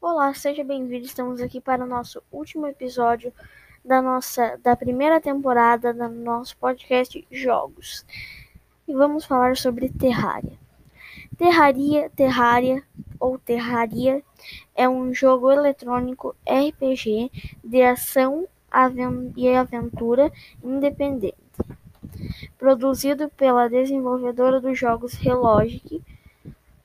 Olá, seja bem-vindo. Estamos aqui para o nosso último episódio da nossa da primeira temporada do nosso podcast Jogos. E vamos falar sobre Terraria. Terraria, Terraria ou Terraria é um jogo eletrônico RPG de ação e aventura independente, produzido pela desenvolvedora dos jogos Relogic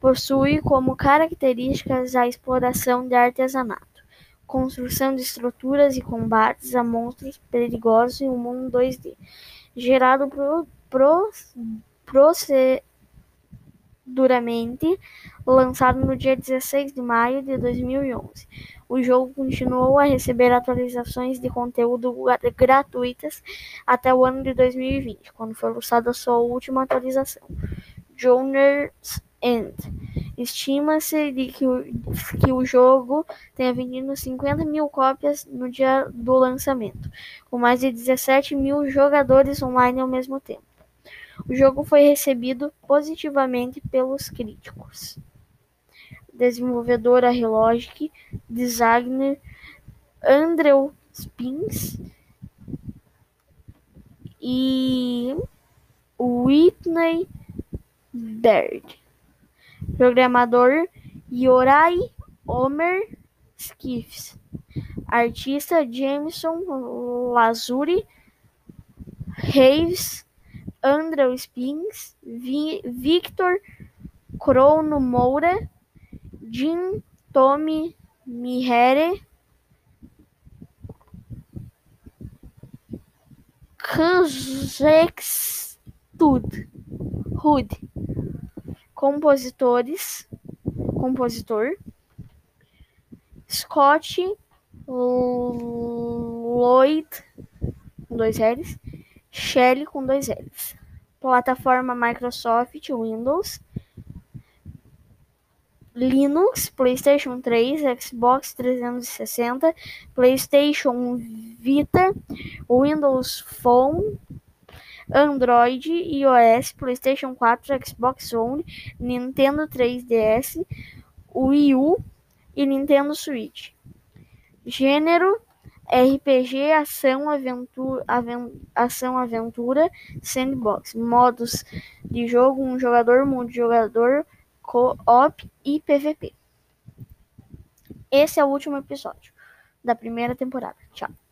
Possui como características a exploração de artesanato, construção de estruturas e combates a monstros perigosos em um mundo 2D, gerado pro, pro, proceduramente, lançado no dia 16 de maio de 2011. O jogo continuou a receber atualizações de conteúdo gratuitas até o ano de 2020, quando foi lançada a sua última atualização, Journey's End. Estima-se que que o jogo tenha vendido 50 mil cópias no dia do lançamento, com mais de 17 mil jogadores online ao mesmo tempo. O jogo foi recebido positivamente pelos críticos. Desenvolvedora Relogic, designer Andrew Spins e Whitney Baird. Programador Yorai Homer Skiffs. Artista Jameson Lazuri. Reis Andrew Spins. Victor Crono Moura. Jim Tommy Mihere. Kazextud. Hood compositores, compositor, Scott Lloyd com dois L's, Shelley com dois L's. Plataforma Microsoft Windows, Linux, PlayStation 3, Xbox 360, PlayStation Vita, Windows Phone, Android, iOS, PlayStation 4, Xbox One, Nintendo 3DS, Wii U e Nintendo Switch. Gênero RPG, ação, aventura, ação, aventura, sandbox. Modos de jogo: um jogador, multijogador, co-op e PVP. Esse é o último episódio da primeira temporada. Tchau.